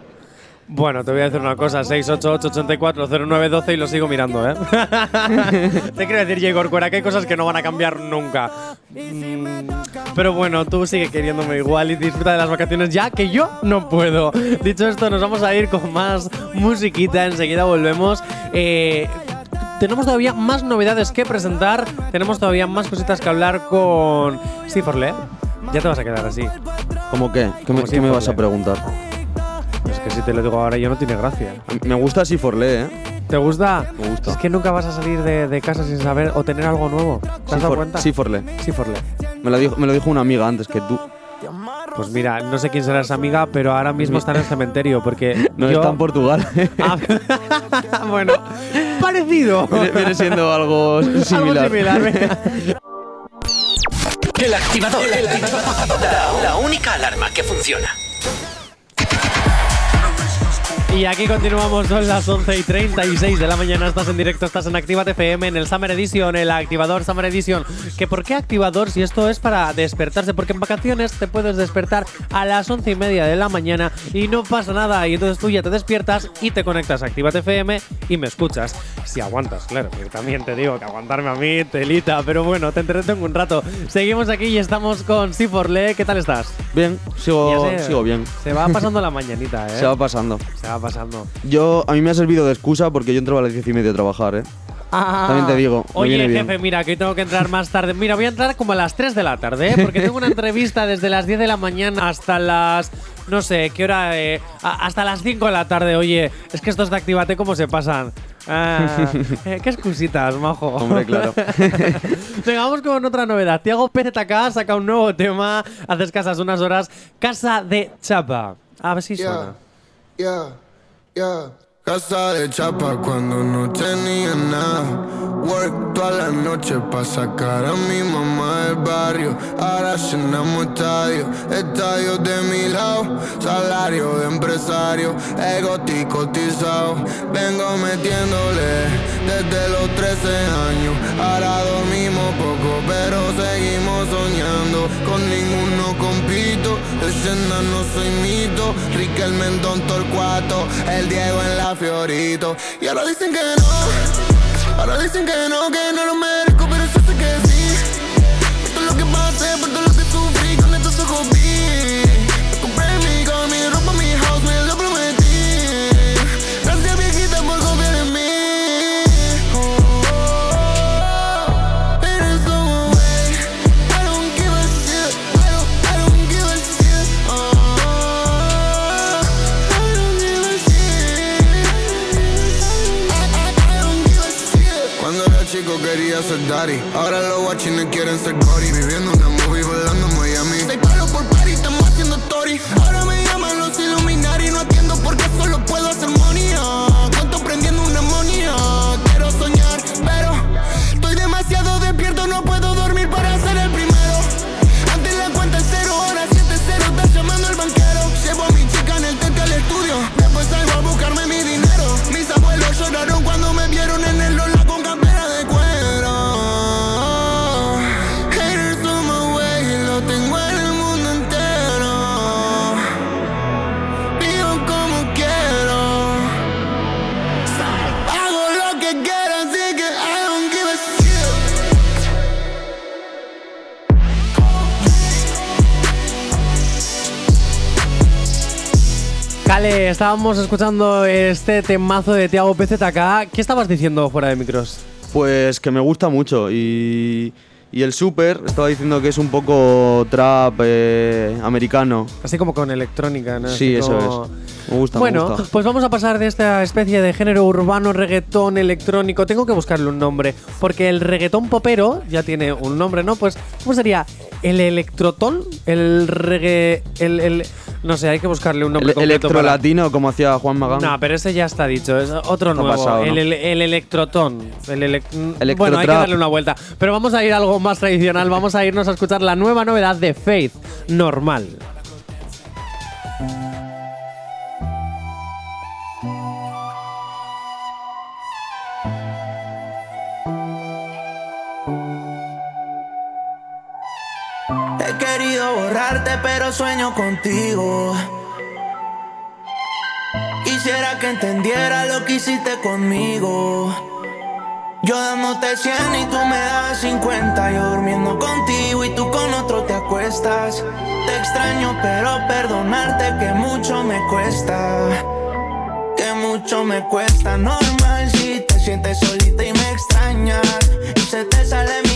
Bueno, te voy a decir una cosa, 688-840912 y lo sigo mirando, ¿eh? <laughs> te quiero decir, Corcuera, que hay cosas que no van a cambiar nunca. Mm, pero bueno, tú sigue queriéndome igual y disfruta de las vacaciones ya que yo no puedo. Dicho esto, nos vamos a ir con más musiquita, enseguida volvemos. Eh, tenemos todavía más novedades que presentar, tenemos todavía más cositas que hablar con Siforle. Ya te vas a quedar así. ¿Cómo qué? ¿Qué me, qué me vas a preguntar? Es que si te lo digo ahora yo no tiene gracia. Me gusta Siforle, ¿eh? ¿Te gusta? Me gusta. Es que nunca vas a salir de, de casa sin saber o tener algo nuevo. ¿Te has dado cuenta? Me lo, dijo, me lo dijo una amiga antes que tú. Pues mira, no sé quién será esa amiga, pero ahora mismo está en el cementerio porque <laughs> No yo- está en Portugal. <laughs> Ah, <laughs> bueno, parecido. viene, viene siendo algo similar. Algo similar. venga. El activador. La, la única alarma que funciona. Y aquí continuamos, son las 11 y 36 de la mañana. Estás en directo, estás en Activa FM en el Summer Edition, el activador Summer Edition. ¿Que ¿Por qué activador si esto es para despertarse? Porque en vacaciones te puedes despertar a las 11 y media de la mañana y no pasa nada. Y entonces tú ya te despiertas y te conectas a Activa FM y me escuchas. Si aguantas, claro, que también te digo que aguantarme a mí, telita. Pero bueno, te entretengo un rato. Seguimos aquí y estamos con Siforle. ¿Qué tal estás? Bien, sigo, sigo bien. Se va pasando la mañanita, <laughs> ¿eh? Se va pasando. Se va pasando. Yo, a mí me ha servido de excusa porque yo entraba a las 10 y media a trabajar, ¿eh? Ah, También te digo, me Oye, viene bien. jefe, mira, que tengo que entrar más tarde. Mira, voy a entrar como a las 3 de la tarde, ¿eh? Porque tengo una <laughs> entrevista desde las 10 de la mañana hasta las. No sé, ¿qué hora? eh, a- hasta las 5 de la tarde. Oye, es que estos de Actívate, ¿cómo se pasan? Ah, <laughs> eh, qué excusitas, majo. Hombre, claro. <laughs> Venga, vamos con otra novedad. Tiago PZK saca un nuevo tema hace escasas unas horas. Casa de Chapa. A ver si suena. Yeah, Casa de chapa cuando no tenía nada. Work toda la noche pa' sacar a mi mamá del barrio. Ahora llenamos estadio, estadio de mi lado. Salario de empresario, ego cotizado. Vengo metiéndole desde los 13 años. Ahora dormimos poco, pero seguimos soñando. Con ninguno leyenda no soy mito. Riquelme en Don Torcuato, el Diego en la Fiorito. Y ahora dicen que no, ahora dicen que no, que no lo merezco, pero yo sé que sí. Daddy Ahora los guachines quieren ser estábamos escuchando este temazo de Tiago PZK. ¿Qué estabas diciendo fuera de micros? Pues que me gusta mucho y, y el super estaba diciendo que es un poco trap eh, americano. Así como con electrónica, ¿no? Sí, Así eso como- es. Me gusta, Bueno, me gusta. pues vamos a pasar de esta especie de género urbano, reggaetón, electrónico. Tengo que buscarle un nombre, porque el reggaetón popero ya tiene un nombre, ¿no? Pues, ¿cómo sería? ¿El electrotón? ¿El reggae...? El, el- no sé, hay que buscarle un nombre El, completo electro para- latino como hacía Juan Magán. No, pero ese ya está dicho, es otro Está nuevo. pasado, ¿no? el, el- el electrotón. El elec- bueno, hay que darle una vuelta. Pero vamos a ir a algo más tradicional. Vamos a irnos a escuchar la nueva novedad de Faith, Normal. Borrarte, pero sueño contigo. Quisiera que entendiera lo que hiciste conmigo. Yo dándote 100 y tú me das 50. Yo durmiendo contigo y tú con otro te acuestas. Te extraño, pero perdonarte que mucho me cuesta. Que mucho me cuesta. Normal si te sientes solita y me extrañas. Y se te sale mi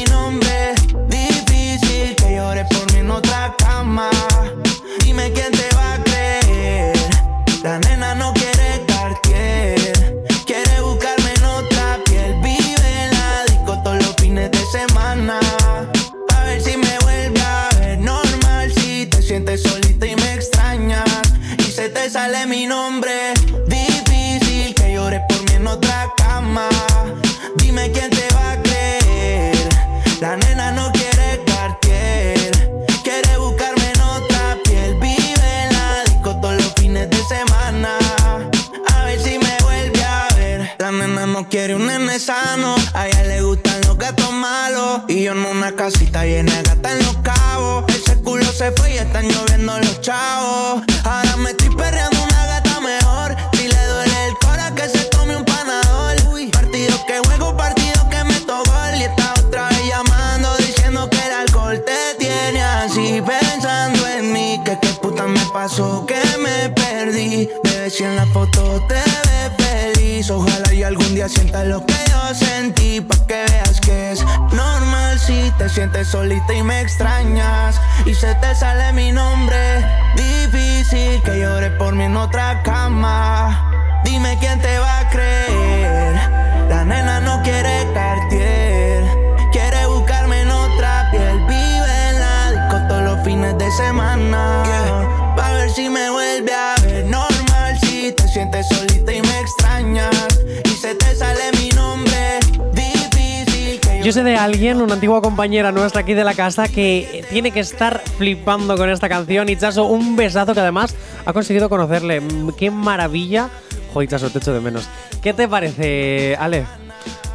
compañera nuestra aquí de la casa, que tiene que estar flipando con esta canción. Y Chaso, un besazo que además ha conseguido conocerle. Mm, ¡Qué maravilla! Joder, Chaso, te echo de menos. ¿Qué te parece, Ale?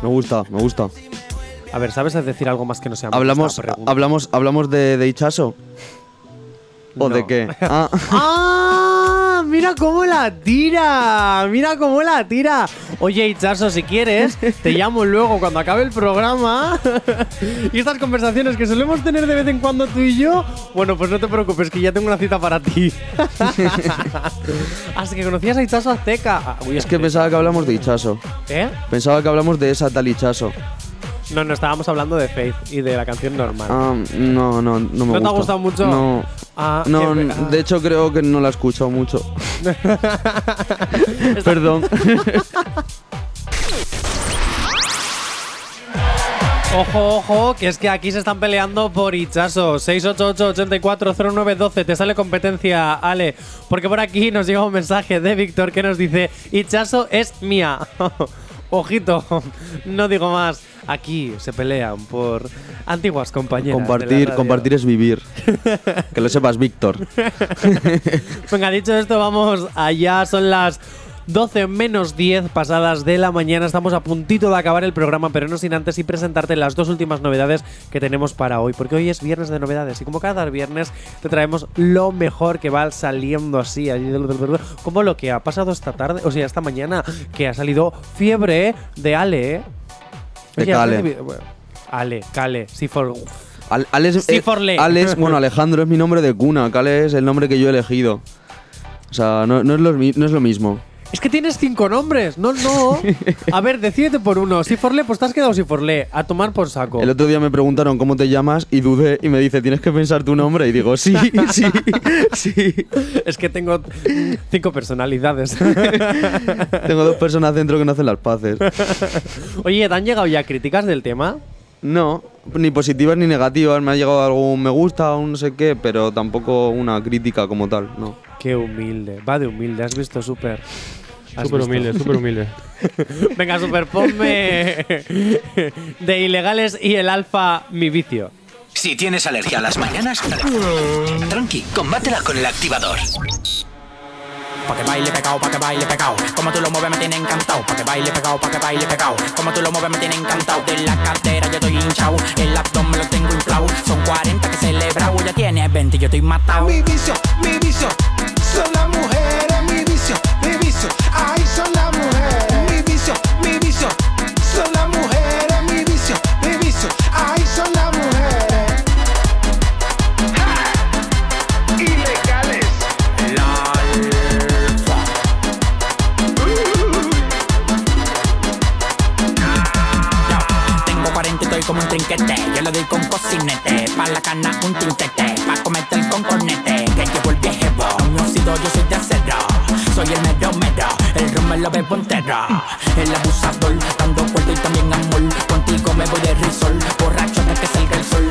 Me gusta, me gusta. A ver, ¿sabes decir algo más que no sea Hablamos, hablamos, hablamos de, de. ¿O No. de qué? <laughs> Ah, ¡Ah! ¡Mira cómo la tira! ¡Mira cómo la tira! Oye, Ichazo, si quieres, te llamo luego cuando acabe el programa. <laughs> y estas conversaciones que solemos tener de vez en cuando tú y yo, bueno, pues no te preocupes, que ya tengo una cita para ti. <laughs> Así que conocías a Ichazo Azteca. Ah, uy, es que pensaba que hablamos de Ichazo. ¿Eh? Pensaba que hablamos de esa tal Ichazo. No, no, estábamos hablando de Faith y de la canción normal. Ah, no, no, no me ¿No gusta. te ha gustado mucho? No. Ah, no, qué de hecho creo que no la he escuchado mucho. <laughs> <laughs> Perdón. Ojo, ojo, que es que aquí se están peleando por Ichazo. 688-840912. Te sale competencia, Ale. Porque por aquí nos llega un mensaje de Víctor que nos dice: Ichazo es mía. <laughs> Ojito, no digo más. Aquí se pelean por antiguas compañeras. compartir, compartir es vivir. <laughs> que lo sepas, Víctor. <laughs> Venga, dicho esto, vamos allá. Son las 12 menos 10 pasadas de la mañana. Estamos a puntito de acabar el programa, pero no sin antes y presentarte las dos últimas novedades que tenemos para hoy. Porque hoy es viernes de novedades y como cada viernes te traemos lo mejor que va saliendo así. Como lo que ha pasado esta tarde, o sea, esta mañana, que ha salido fiebre de Ale. De Oye, Cale. bueno, Ale, Cale, sí, for. Al- Alex, Sí, eh, forle. Alex, <laughs> bueno, Alejandro es mi nombre de cuna. Cale es el nombre que yo he elegido. O sea, no, no es, lo, mi- no es lo mismo. Es que tienes cinco nombres. No, no. <laughs> A ver, decídete por uno. Si Forlé, pues te has quedado si Forlé. A tomar por saco. El otro día me preguntaron cómo te llamas y dudé y me dice, tienes que pensar tu nombre. Y digo, sí, <laughs> sí, sí. Es que tengo cinco personalidades. <laughs> Tengo dos personas dentro que no hacen las paces. Oye, ¿te han llegado ya críticas del tema? No, ni positivas ni negativas. Me ha llegado algún me gusta, un no sé qué, pero tampoco una crítica como tal, no. Qué humilde. Va de humilde. Has visto súper. Súper humilde, súper humilde. <laughs> Venga, super, ponme de ilegales y el alfa mi vicio. Si tienes alergia a las mañanas, tranqui, combátela con el activador. Pa' que baile pegado, pa' que baile pegado. Como tú lo mueves me tiene encantado. Pa' que baile pegado, pa' que baile pegado. Como tú lo mueves me tiene encantado. De la cartera yo estoy hinchado. El abdomen lo tengo inflado. Son 40 que celebra. Ya tiene 20 yo estoy matado. Mi vicio, mi vicio, son las mujeres, vicio, ay son las mujeres, mi vicio, mi vicio, son las mujeres, mi vicio, mi vicio, ay son las mujeres. Ilegales. Tengo 40 y estoy como un trinquete. Yo le doy con cocinete. Pa' la cana un tintete. Pa' comerte el con cornete. Que llevo el viejevo. Un óxido yo soy de acero. Soy el mero mero. El ron me lo bebo entero. El abusador. Dando cuerda y también amor. Contigo me voy de risol. Borracho hasta que salga el sol.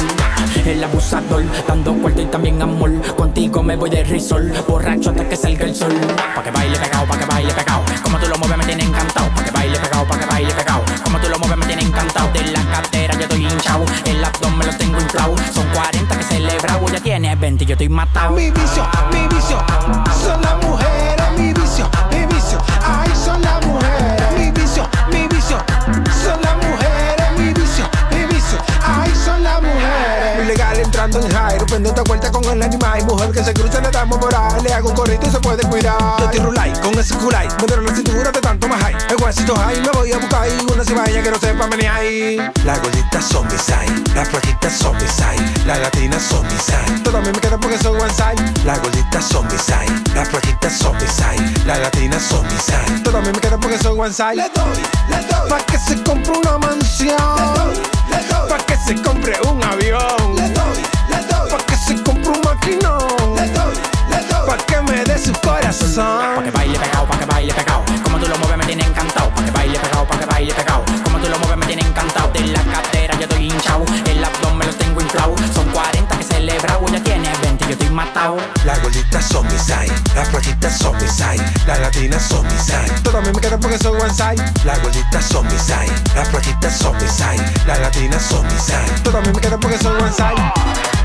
El abusador. Dando cuerda y también amor. Contigo me voy de risol. Borracho hasta que salga el sol. Pa' que baile pegado, pa' que baile pegado. Como tú lo mueves me tiene encantado. Pa' que baile pegado, pa' que baile pegado. Como tú lo mueves me tiene encantado. De la cartera yo estoy hinchado. El abdomen lo tengo inflado. Son 40 que celebra. Ya tiene 20 yo estoy matado. Mi vicio, mi vicio, prendo esta vuelta con el animal. Mujer que se cruza, le damos moral. Le hago un corrito y se puede cuidar. Yo tiro like con ese culay. Me duele la cintura de tanto más high. El guasito high, me voy a buscar. Una cibaya que no sepa ahí. Las gorditas son mis side. Las flaquitas son mis side. Las latinas son mis side. Todo a mí me queda porque soy one side. Las gorditas son mis side. Las flaquitas son mis side. Las latinas son mis side. Todo a mí me queda porque soy one side. Le doy, le doy. Pa' que se compre una mansión. Le doy, le doy. Pa' que se compre un avión. Le doy. Compre un maquinón. Le doy, le doy. Pa' que me dé su corazón. Pa' que baile pegado, pa' que baile pegado. Como tú lo mueves me tiene encantado. Pa' que baile pegado, pa' que baile pegado. Como tú lo mueves me tiene encantado. De la cadera yo estoy hinchado. El abdomen lo tengo inflado. Son 40 que celebrado. Ella tiene 20 yo estoy matado. Las gorditas son mis side, las flaquitas son mis side, las latinas son mis side. Todo a mí me queda porque soy one side. Las gorditas son mis side, las flaquitas son mis side, las latinas son mis side. Todo a mí me queda porque soy one side.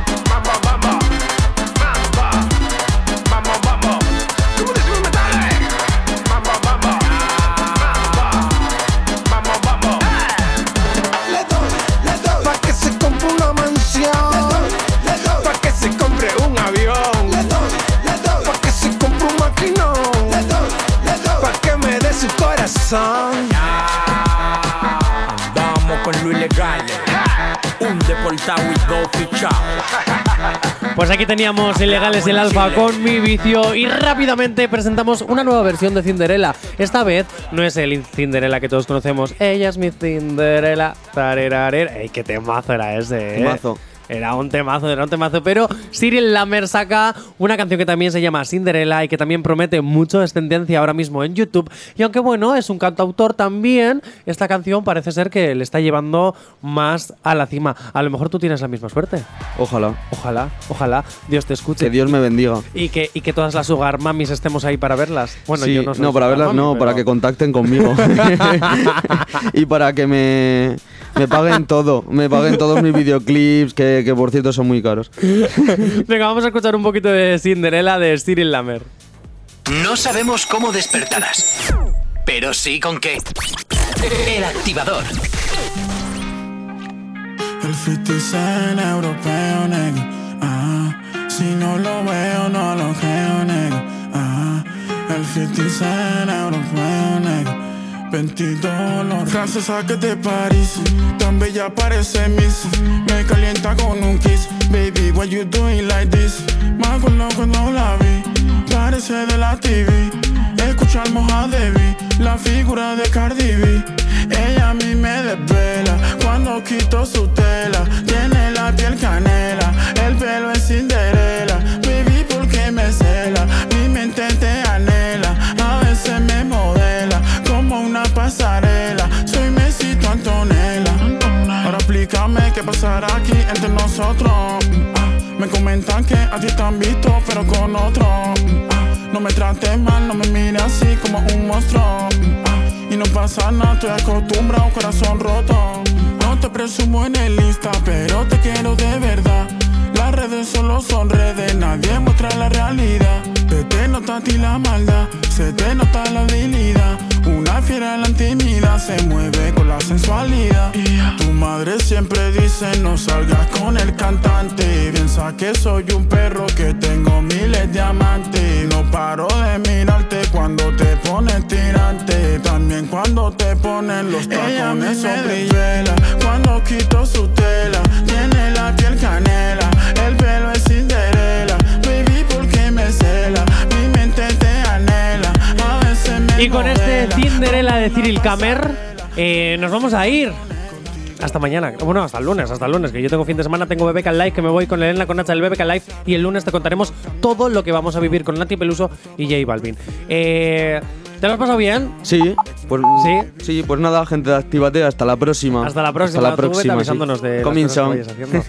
Su corazón. Vamos con lo ilegal. Un deportado y dos fichados. Pues aquí teníamos Ilegales y el Alfa con mi vicio y rápidamente presentamos una nueva versión de Cinderella. Esta vez no es el Cinderella que todos conocemos. Ella es mi Cinderella. Tarerarer. ¡Ey, qué temazo era ese! eh! Temazo. Era un temazo, era un temazo. Pero Cyril Lamer saca una canción que también se llama Cinderella y que también promete mucho. Es tendencia ahora mismo en YouTube. Y aunque bueno, es un cantautor también, esta canción parece ser que le está llevando más a la cima. A lo mejor tú tienes la misma suerte. Ojalá. Ojalá, ojalá Dios te escuche. Que Dios me bendiga. Y que, y que todas las sugar mamis estemos ahí para verlas. Bueno, Sí, yo no soy para sugar verlas mami, no, pero- para que contacten conmigo. <laughs> <laughs> y para que me, me paguen todo. Me paguen todos mis videoclips, que, que por cierto son muy caros. <laughs> Venga, vamos a escuchar un poquito de Cinderella de Cyril Lamer. No sabemos cómo despertarás, pero sí con qué. El activador. El 50 Cent europeo, nigga. Ah, si no lo veo, no lo creo, nigga. Ah, el 50 Cent europeo, nigga. 22 los Gracias a que te parís Tan bella parece Miss. Me calienta con un kiss Baby, why you doing like this? Me acuerdo cuando la vi Parece de la TV Escuchamos a Debbie La figura de Cardi B. Ella a mí me desvela Cuando quito su tela Tiene la piel canela El pelo es Cinderella. Baby, ¿por qué me cela? Mi mente te pasarela. Soy Messi, tu Antonella. Ahora explícame qué pasará aquí entre nosotros. Ah, Me comentan que a ti te han visto pero con otro. Ah, No me trates mal, no me mires así como un monstruo. Ah, Y no pasa nada, estoy acostumbrado, corazón roto. No te presumo en el Insta, pero te quiero de verdad. Las redes solo son redes, nadie muestra la realidad. Se te nota a ti la maldad, se te nota la habilidad. Una fiera en la intimidad se mueve con la sensualidad. Tu madre siempre dice no salgas con el cantante. Piensa que soy un perro que tengo miles de amantes. No paro de mirarte cuando te pones tirante. También cuando te ponen los tacones sombrilla. Cuando quito su tela, tiene la piel canela. El pelo es Cinderella. Baby, ¿por qué me cela? Mi mente te anhela. A veces me Y con este. Cinderella de Cyril Kamer, eh, nos vamos a ir. Hasta mañana. Bueno, hasta el lunes, hasta el lunes, que yo tengo fin de semana, tengo BBK Live, que me voy con Elena con Nacha del BBK Live y el lunes te contaremos todo lo que vamos a vivir con Nati Peluso y J Balvin. Eh, ¿Te lo has pasado bien? Sí, pues, ¿Sí? sí, pues nada, gente Actívate, hasta la próxima. Hasta la próxima. Hasta la próxima. sí. avisándonos las Coming que vayas haciendo.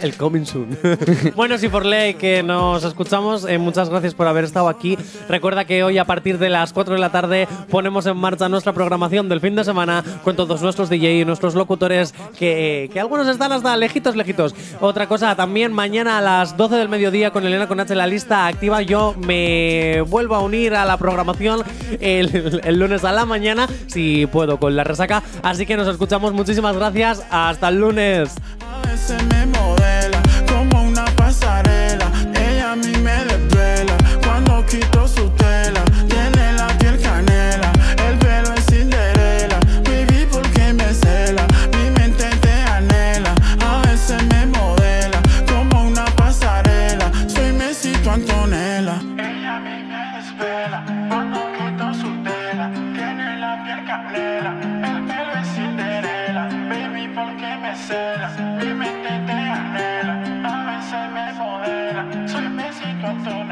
<laughs> el coming soon. <laughs> bueno, si por ley que nos escuchamos, eh, muchas gracias por haber estado aquí. Recuerda que hoy a partir de las 4 de la tarde ponemos en marcha nuestra programación del fin de semana con todos nuestros DJ y nuestros locutores que, que algunos están hasta lejitos, lejitos. Otra cosa, también mañana a las 12 del mediodía con Elena con H en la lista activa yo me vuelvo a unir a la programación el, lunes a la mañana, si puedo, con la resaca. Así que nos escuchamos. Muchísimas gracias. Hasta el lunes. A veces me modela quito cera, que me intenté a veces me modera, soy Messi con tu